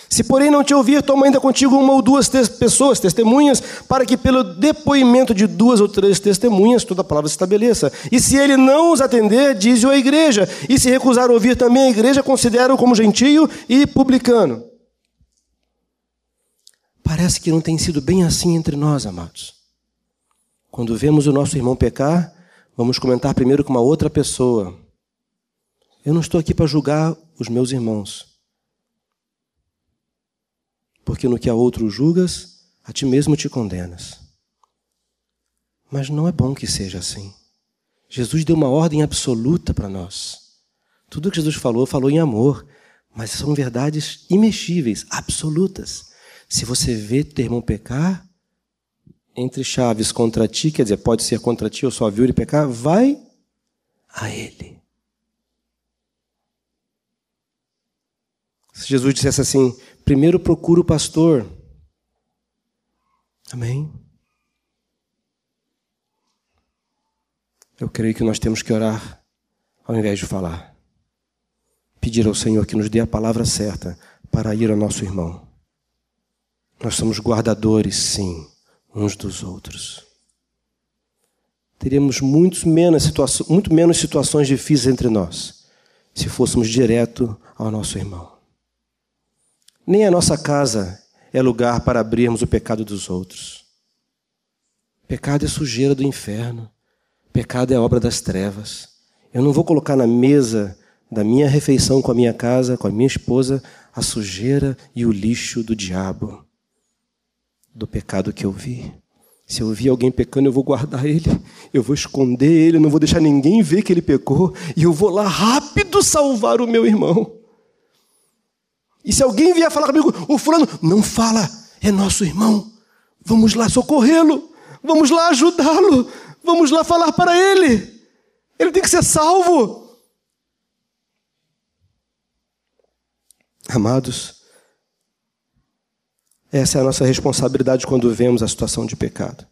Se, porém, não te ouvir, toma ainda contigo uma ou duas pessoas, testemunhas, para que pelo depoimento de duas ou três testemunhas toda a palavra se estabeleça. E se ele não os atender, diz-o à igreja. E se recusar ouvir também a igreja, considera-o como gentio e publicano. Parece que não tem sido bem assim entre nós, amados. Quando vemos o nosso irmão pecar, vamos comentar primeiro com uma outra pessoa. Eu não estou aqui para julgar os meus irmãos. Porque no que a outro julgas, a ti mesmo te condenas. Mas não é bom que seja assim. Jesus deu uma ordem absoluta para nós. Tudo que Jesus falou, falou em amor, mas são verdades imexíveis, absolutas. Se você vê teu irmão pecar, entre chaves contra ti, quer dizer, pode ser contra ti ou só viu ele pecar, vai a ele. Se Jesus dissesse assim, primeiro procura o pastor. Amém? Eu creio que nós temos que orar ao invés de falar. Pedir ao Senhor que nos dê a palavra certa para ir ao nosso irmão. Nós somos guardadores, sim uns dos outros. Teríamos muito menos, muito menos situações difíceis entre nós se fôssemos direto ao nosso irmão. Nem a nossa casa é lugar para abrirmos o pecado dos outros. Pecado é sujeira do inferno. Pecado é obra das trevas. Eu não vou colocar na mesa da minha refeição com a minha casa, com a minha esposa, a sujeira e o lixo do diabo do pecado que eu vi. Se eu vi alguém pecando, eu vou guardar ele, eu vou esconder ele, não vou deixar ninguém ver que ele pecou, e eu vou lá rápido salvar o meu irmão. E se alguém vier falar comigo, o fulano, não fala, é nosso irmão, vamos lá socorrê-lo, vamos lá ajudá-lo, vamos lá falar para ele, ele tem que ser salvo. Amados, essa é a nossa responsabilidade quando vemos a situação de pecado.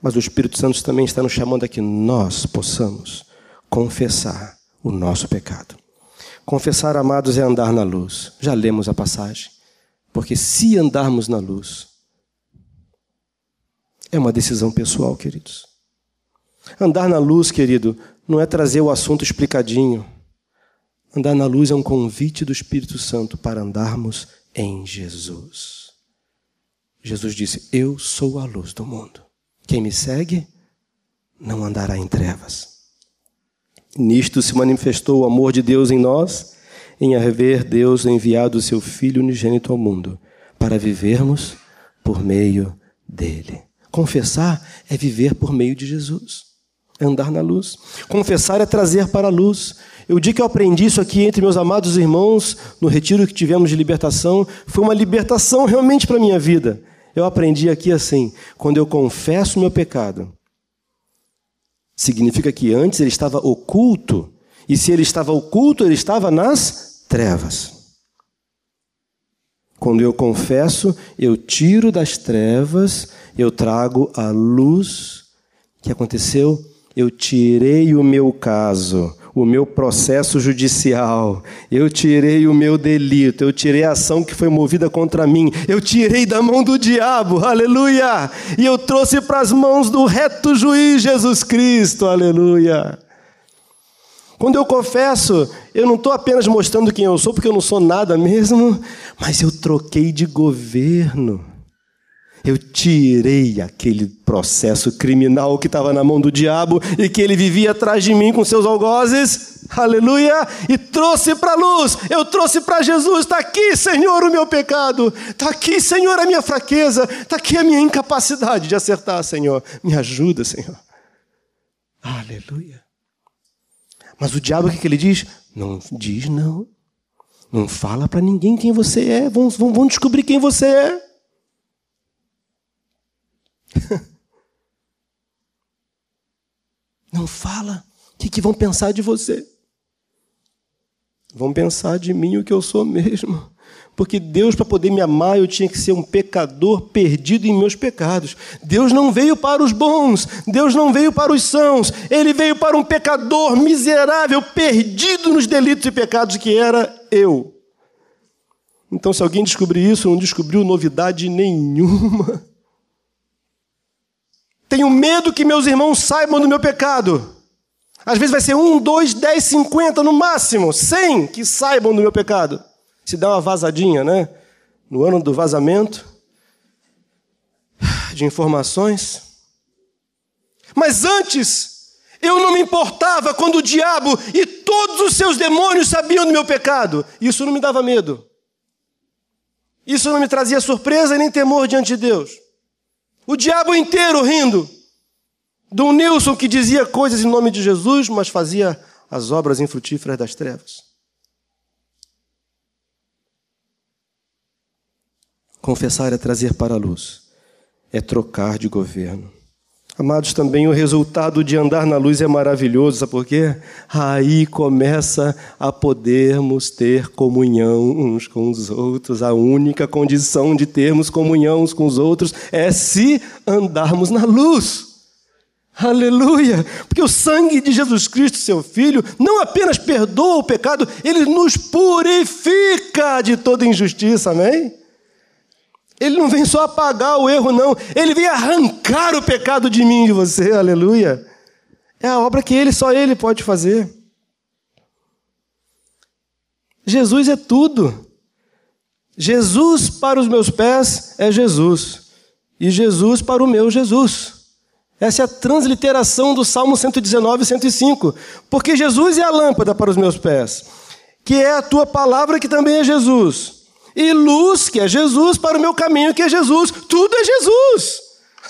Mas o Espírito Santo também está nos chamando a que nós possamos confessar o nosso pecado. Confessar, amados, é andar na luz. Já lemos a passagem. Porque se andarmos na luz, é uma decisão pessoal, queridos. Andar na luz, querido, não é trazer o assunto explicadinho. Andar na luz é um convite do Espírito Santo para andarmos em Jesus. Jesus disse: Eu sou a luz do mundo. Quem me segue não andará em trevas. Nisto se manifestou o amor de Deus em nós, em haver Deus enviado o seu Filho unigênito ao mundo, para vivermos por meio dele. Confessar é viver por meio de Jesus, é andar na luz. Confessar é trazer para a luz. O dia que eu aprendi isso aqui entre meus amados irmãos, no retiro que tivemos de libertação, foi uma libertação realmente para a minha vida. Eu aprendi aqui assim: quando eu confesso o meu pecado, significa que antes ele estava oculto, e se ele estava oculto, ele estava nas trevas. Quando eu confesso, eu tiro das trevas, eu trago a luz. O que aconteceu? Eu tirei o meu caso, o meu processo judicial, eu tirei o meu delito, eu tirei a ação que foi movida contra mim, eu tirei da mão do diabo, aleluia, e eu trouxe para as mãos do reto juiz Jesus Cristo, aleluia. Quando eu confesso, eu não estou apenas mostrando quem eu sou, porque eu não sou nada mesmo, mas eu troquei de governo. Eu tirei aquele processo criminal que estava na mão do diabo e que ele vivia atrás de mim com seus algozes, aleluia, e trouxe para a luz, eu trouxe para Jesus. Está aqui, Senhor, o meu pecado, está aqui, Senhor, a minha fraqueza, está aqui a minha incapacidade de acertar, Senhor. Me ajuda, Senhor. Aleluia. Mas o diabo o que, que ele diz? Não diz não. Não fala para ninguém quem você é. Vão, vão, vão descobrir quem você é. não fala. O que, que vão pensar de você? Vão pensar de mim o que eu sou mesmo. Porque Deus, para poder me amar, eu tinha que ser um pecador perdido em meus pecados. Deus não veio para os bons, Deus não veio para os sãos, Ele veio para um pecador miserável, perdido nos delitos e pecados que era eu. Então, se alguém descobrir isso, não descobriu novidade nenhuma. Tenho medo que meus irmãos saibam do meu pecado. Às vezes vai ser um, dois, dez, cinquenta, no máximo, cem que saibam do meu pecado se dá uma vazadinha, né? No ano do vazamento de informações. Mas antes, eu não me importava quando o diabo e todos os seus demônios sabiam do meu pecado. Isso não me dava medo. Isso não me trazia surpresa nem temor diante de Deus. O diabo inteiro rindo do Nilson que dizia coisas em nome de Jesus, mas fazia as obras infrutíferas das trevas. Confessar é trazer para a luz, é trocar de governo. Amados, também o resultado de andar na luz é maravilhoso, sabe por quê? Aí começa a podermos ter comunhão uns com os outros. A única condição de termos comunhão uns com os outros é se andarmos na luz. Aleluia! Porque o sangue de Jesus Cristo, seu Filho, não apenas perdoa o pecado, ele nos purifica de toda injustiça, amém? Ele não vem só apagar o erro, não. Ele vem arrancar o pecado de mim e de você. Aleluia. É a obra que ele, só ele pode fazer. Jesus é tudo. Jesus para os meus pés é Jesus. E Jesus para o meu Jesus. Essa é a transliteração do Salmo 119, 105. Porque Jesus é a lâmpada para os meus pés, que é a tua palavra que também é Jesus e luz, que é Jesus, para o meu caminho, que é Jesus. Tudo é Jesus.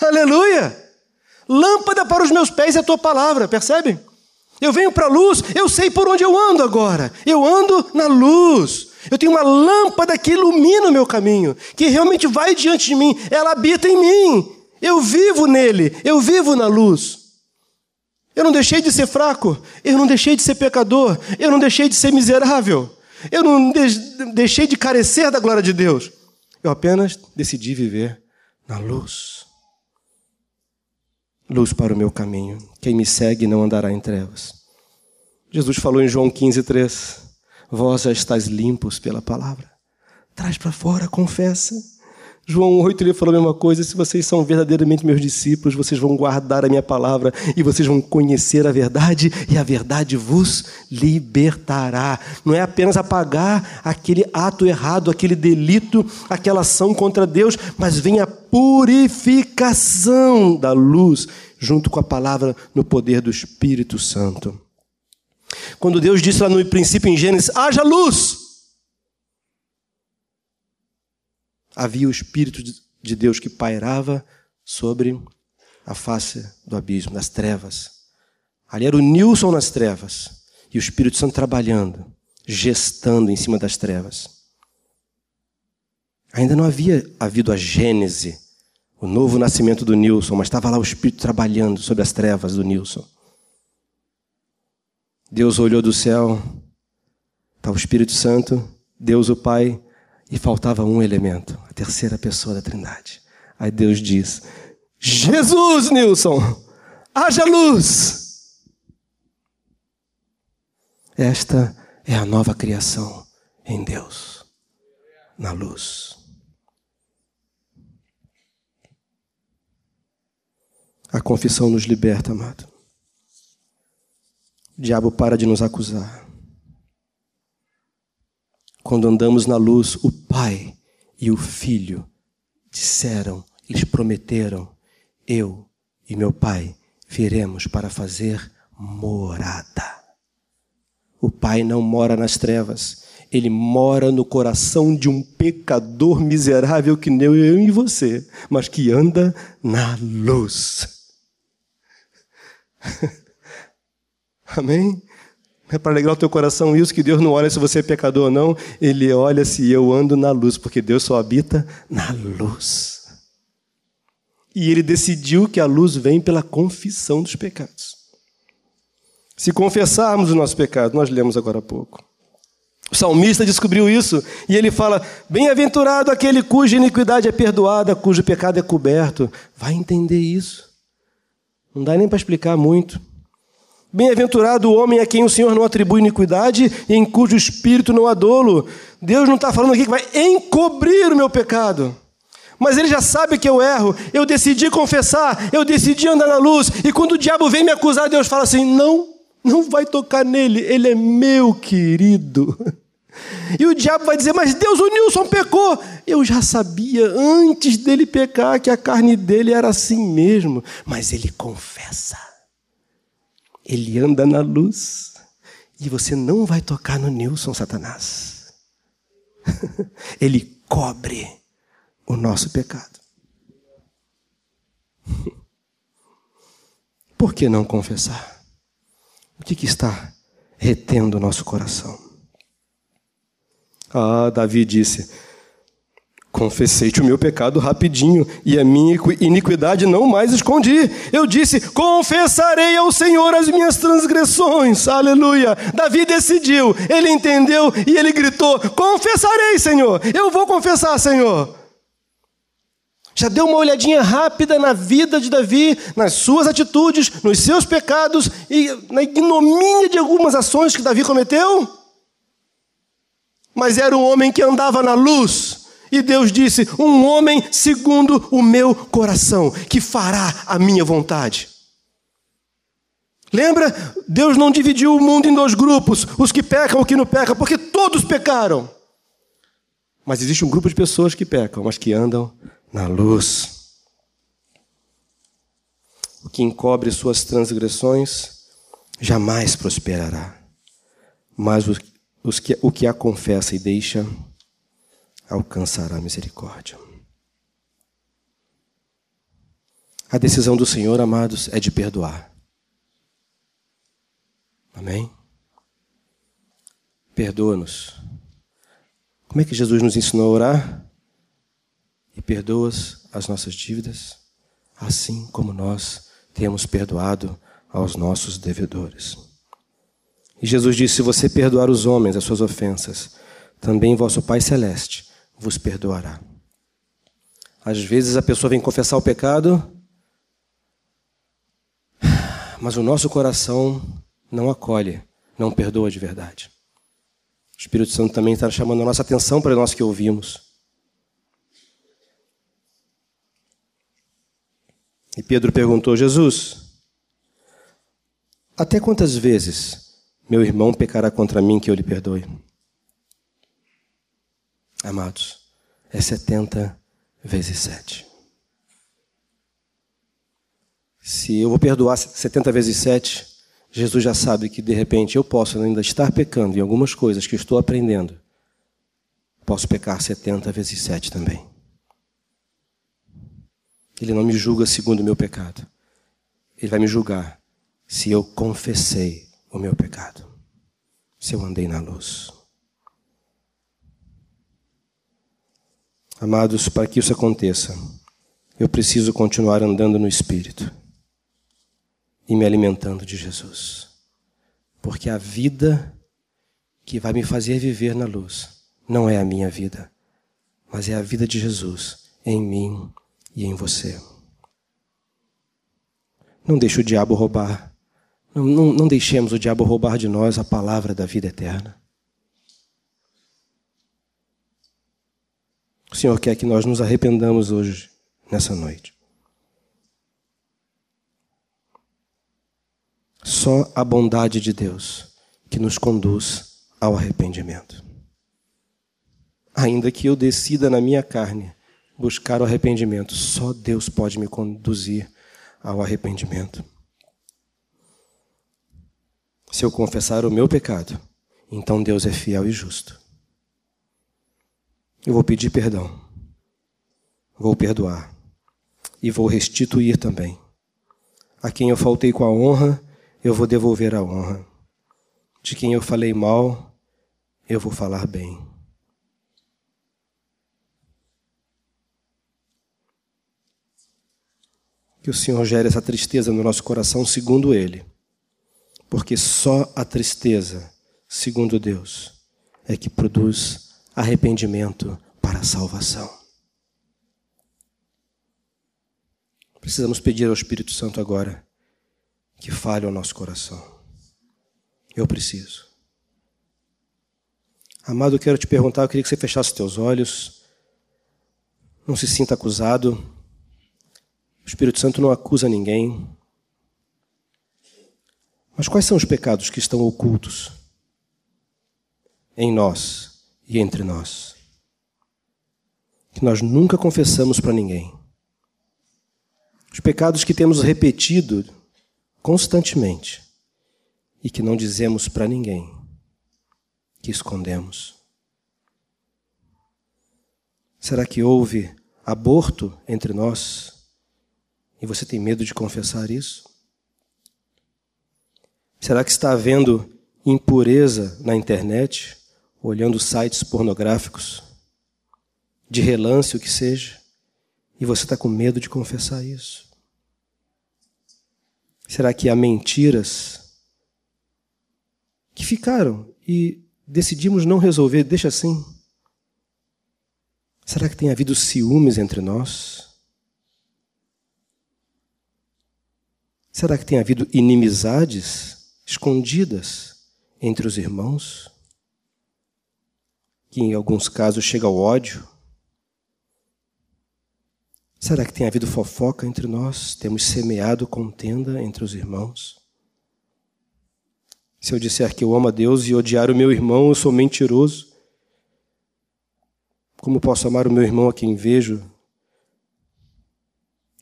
Aleluia. Lâmpada para os meus pés é a tua palavra, percebe? Eu venho para a luz, eu sei por onde eu ando agora. Eu ando na luz. Eu tenho uma lâmpada que ilumina o meu caminho, que realmente vai diante de mim, ela habita em mim. Eu vivo nele, eu vivo na luz. Eu não deixei de ser fraco, eu não deixei de ser pecador, eu não deixei de ser miserável. Eu não deixei de carecer da glória de Deus. Eu apenas decidi viver na luz. Luz para o meu caminho. Quem me segue não andará em trevas. Jesus falou em João 15, 3. Vós já estáis limpos pela palavra. Traz para fora, confessa. João 8 ele falou a mesma coisa: se vocês são verdadeiramente meus discípulos, vocês vão guardar a minha palavra e vocês vão conhecer a verdade, e a verdade vos libertará. Não é apenas apagar aquele ato errado, aquele delito, aquela ação contra Deus, mas vem a purificação da luz, junto com a palavra no poder do Espírito Santo. Quando Deus disse lá no princípio em Gênesis: haja luz havia o Espírito de Deus que pairava sobre a face do abismo, das trevas. Ali era o Nilson nas trevas e o Espírito Santo trabalhando, gestando em cima das trevas. Ainda não havia havido a gênese, o novo nascimento do Nilson, mas estava lá o Espírito trabalhando sobre as trevas do Nilson. Deus olhou do céu, estava o Espírito Santo, Deus o Pai, e faltava um elemento, a terceira pessoa da Trindade. Aí Deus diz: Jesus, Nilson, haja luz. Esta é a nova criação em Deus, na luz. A confissão nos liberta, amado. O diabo para de nos acusar. Quando andamos na luz, o Pai e o Filho disseram, eles prometeram: Eu e meu Pai viremos para fazer morada. O Pai não mora nas trevas, ele mora no coração de um pecador miserável que nem eu e você, mas que anda na luz. Amém? É para alegrar o teu coração isso, que Deus não olha se você é pecador ou não, Ele olha se eu ando na luz, porque Deus só habita na luz. E Ele decidiu que a luz vem pela confissão dos pecados. Se confessarmos o nosso pecado, nós lemos agora há pouco. O salmista descobriu isso e ele fala: Bem-aventurado aquele cuja iniquidade é perdoada, cujo pecado é coberto. Vai entender isso. Não dá nem para explicar muito. Bem-aventurado o homem a quem o Senhor não atribui iniquidade e em cujo espírito não há dolo. Deus não está falando aqui que vai encobrir o meu pecado. Mas ele já sabe que eu erro. Eu decidi confessar, eu decidi andar na luz. E quando o diabo vem me acusar, Deus fala assim: não, não vai tocar nele, ele é meu querido. E o diabo vai dizer: Mas Deus, o Nilson pecou. Eu já sabia antes dele pecar que a carne dele era assim mesmo. Mas ele confessa. Ele anda na luz. E você não vai tocar no Nilson, Satanás. Ele cobre o nosso pecado. Por que não confessar? O que, que está retendo o nosso coração? Ah, Davi disse: Confessei-te o meu pecado rapidinho e a minha iniquidade não mais escondi. Eu disse: Confessarei ao Senhor as minhas transgressões. Aleluia. Davi decidiu, ele entendeu e ele gritou: Confessarei, Senhor. Eu vou confessar, Senhor. Já deu uma olhadinha rápida na vida de Davi, nas suas atitudes, nos seus pecados e na ignomínia de algumas ações que Davi cometeu? Mas era um homem que andava na luz e Deus disse: Um homem segundo o meu coração, que fará a minha vontade. Lembra? Deus não dividiu o mundo em dois grupos, os que pecam e os que não pecam, porque todos pecaram. Mas existe um grupo de pessoas que pecam, mas que andam na luz. O que encobre suas transgressões jamais prosperará, mas os que, o que a confessa e deixa alcançará a misericórdia. A decisão do Senhor, amados, é de perdoar. Amém? Perdoa-nos. Como é que Jesus nos ensinou a orar? E perdoas as nossas dívidas, assim como nós temos perdoado aos nossos devedores. E Jesus disse: Se você perdoar os homens as suas ofensas, também vosso Pai Celeste vos perdoará. Às vezes a pessoa vem confessar o pecado, mas o nosso coração não acolhe, não perdoa de verdade. O Espírito Santo também está chamando a nossa atenção para nós que ouvimos. E Pedro perguntou: Jesus, até quantas vezes meu irmão pecará contra mim que eu lhe perdoe? Amados, é 70 vezes 7. Se eu vou perdoar 70 vezes 7, Jesus já sabe que de repente eu posso ainda estar pecando em algumas coisas que estou aprendendo. Posso pecar 70 vezes 7 também. Ele não me julga segundo o meu pecado. Ele vai me julgar se eu confessei o meu pecado, se eu andei na luz. Amados, para que isso aconteça, eu preciso continuar andando no Espírito e me alimentando de Jesus. Porque a vida que vai me fazer viver na luz não é a minha vida, mas é a vida de Jesus em mim e em você. Não deixe o diabo roubar. Não, não, não deixemos o diabo roubar de nós a palavra da vida eterna. O Senhor quer que nós nos arrependamos hoje, nessa noite. Só a bondade de Deus que nos conduz ao arrependimento. Ainda que eu decida na minha carne buscar o arrependimento, só Deus pode me conduzir ao arrependimento. Se eu confessar o meu pecado, então Deus é fiel e justo eu vou pedir perdão, vou perdoar e vou restituir também. A quem eu faltei com a honra, eu vou devolver a honra. De quem eu falei mal, eu vou falar bem. Que o Senhor gere essa tristeza no nosso coração, segundo Ele. Porque só a tristeza, segundo Deus, é que produz arrependimento para a salvação. Precisamos pedir ao Espírito Santo agora que fale ao nosso coração. Eu preciso. Amado, eu quero te perguntar, eu queria que você fechasse teus olhos. Não se sinta acusado. O Espírito Santo não acusa ninguém. Mas quais são os pecados que estão ocultos em nós? E entre nós. Que nós nunca confessamos para ninguém. Os pecados que temos repetido constantemente e que não dizemos para ninguém, que escondemos. Será que houve aborto entre nós e você tem medo de confessar isso? Será que está havendo impureza na internet olhando sites pornográficos, de relance o que seja, e você está com medo de confessar isso? Será que há mentiras que ficaram e decidimos não resolver, deixa assim? Será que tem havido ciúmes entre nós? Será que tem havido inimizades escondidas entre os irmãos? Que em alguns casos chega ao ódio? Será que tem havido fofoca entre nós? Temos semeado contenda entre os irmãos? Se eu disser que eu amo a Deus e odiar o meu irmão, eu sou mentiroso. Como posso amar o meu irmão a quem vejo?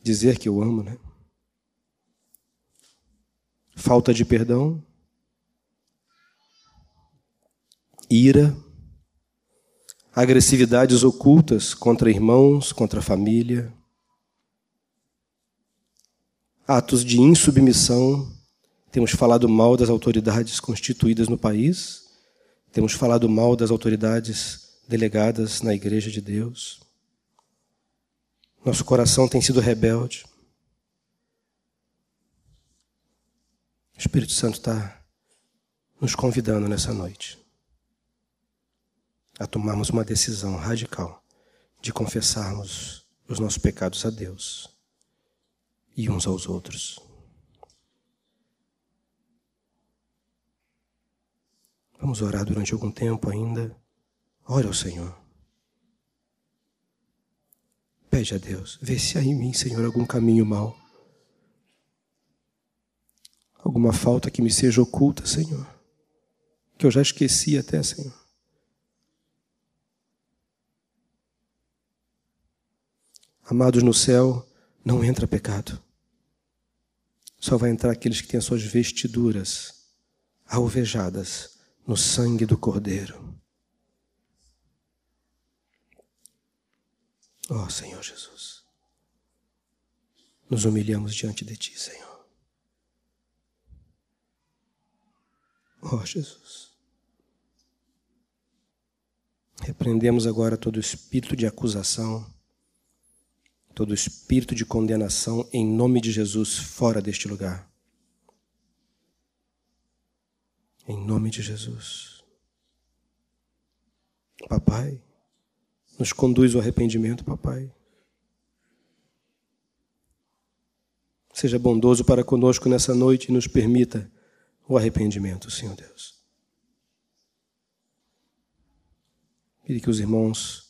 Dizer que eu amo, né? Falta de perdão, ira, agressividades ocultas contra irmãos, contra a família, atos de insubmissão. Temos falado mal das autoridades constituídas no país, temos falado mal das autoridades delegadas na Igreja de Deus. Nosso coração tem sido rebelde. O Espírito Santo está nos convidando nessa noite a tomarmos uma decisão radical de confessarmos os nossos pecados a Deus e uns aos outros. Vamos orar durante algum tempo ainda. Ore ao Senhor. Pede a Deus, vê se há em mim, Senhor, algum caminho mau. Alguma falta que me seja oculta, Senhor. Que eu já esqueci até, Senhor. Amados no céu, não entra pecado. Só vai entrar aqueles que têm as suas vestiduras alvejadas no sangue do Cordeiro. Ó oh, Senhor Jesus. nos humilhamos diante de Ti, Senhor. Oh, Jesus. Repreendemos agora todo espírito de acusação, todo espírito de condenação, em nome de Jesus, fora deste lugar. Em nome de Jesus. Papai, nos conduz ao arrependimento, papai. Seja bondoso para conosco nessa noite e nos permita o arrependimento, Senhor Deus. Queria que os irmãos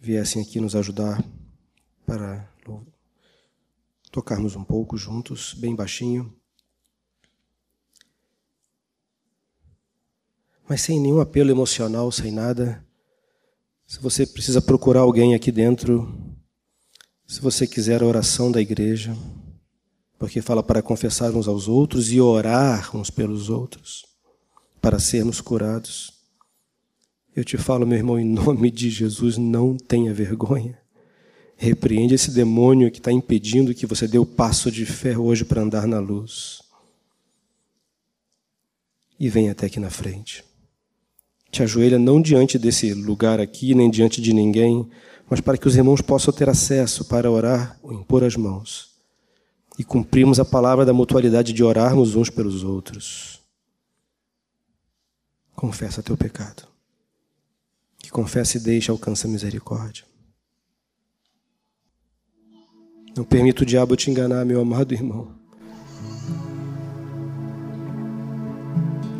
viessem aqui nos ajudar para tocarmos um pouco juntos, bem baixinho. Mas sem nenhum apelo emocional, sem nada. Se você precisa procurar alguém aqui dentro, se você quiser a oração da igreja, porque fala para confessar uns aos outros e orar uns pelos outros, para sermos curados. Eu te falo, meu irmão, em nome de Jesus, não tenha vergonha. Repreende esse demônio que está impedindo que você dê o passo de fé hoje para andar na luz. E vem até aqui na frente. Te ajoelha não diante desse lugar aqui, nem diante de ninguém, mas para que os irmãos possam ter acesso para orar ou impor as mãos e cumprirmos a palavra da mutualidade de orarmos uns pelos outros. Confessa teu pecado. Que confessa e deixa alcança a misericórdia. Não permita o diabo te enganar, meu amado irmão.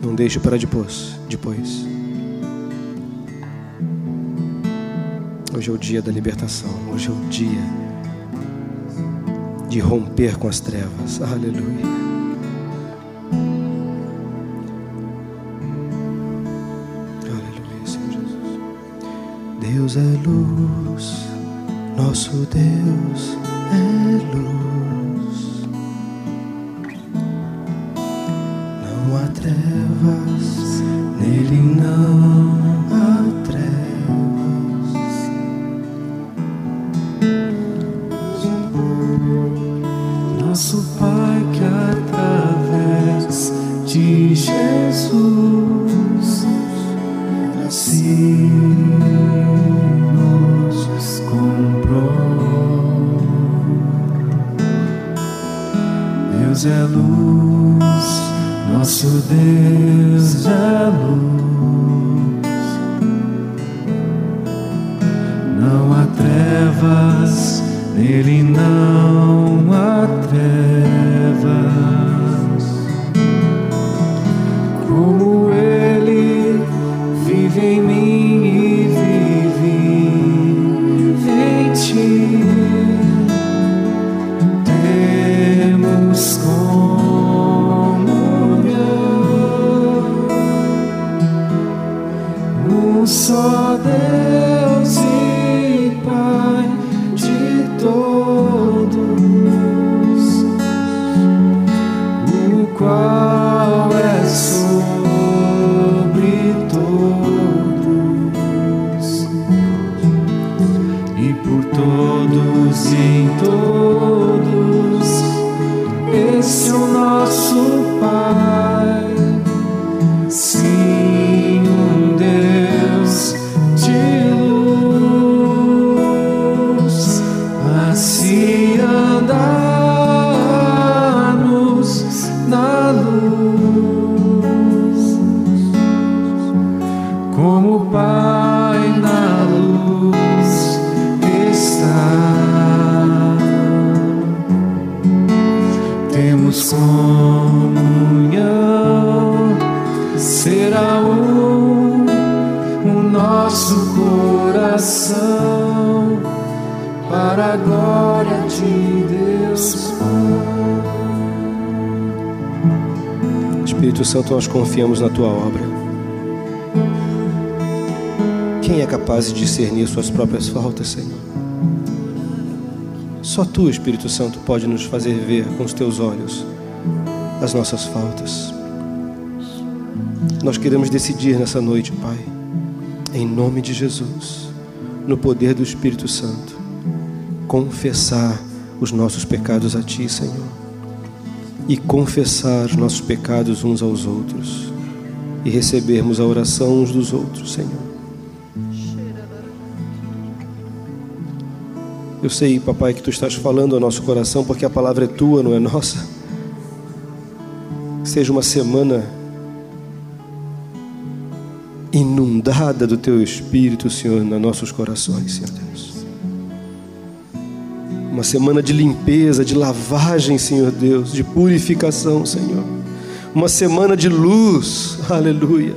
Não deixe para depois. depois. Hoje é o dia da libertação. Hoje é o dia de romper com as trevas. Aleluia. Deus é luz, nosso Deus é luz. Não há trevas, nele não há trevas. nosso Pai de Deus. Espírito Santo, nós confiamos na tua obra. Quem é capaz de discernir suas próprias faltas, Senhor? Só tu, Espírito Santo, pode nos fazer ver com os teus olhos as nossas faltas. Nós queremos decidir nessa noite, Pai, em nome de Jesus, no poder do Espírito Santo, confessar os nossos pecados a Ti, Senhor, e confessar os nossos pecados uns aos outros, e recebermos a oração uns dos outros, Senhor. Eu sei, papai, que tu estás falando ao nosso coração, porque a palavra é tua, não é nossa. Seja uma semana inundada do teu espírito, Senhor, nos nossos corações, Senhor. Uma semana de limpeza, de lavagem, Senhor Deus, de purificação, Senhor. Uma semana de luz, aleluia.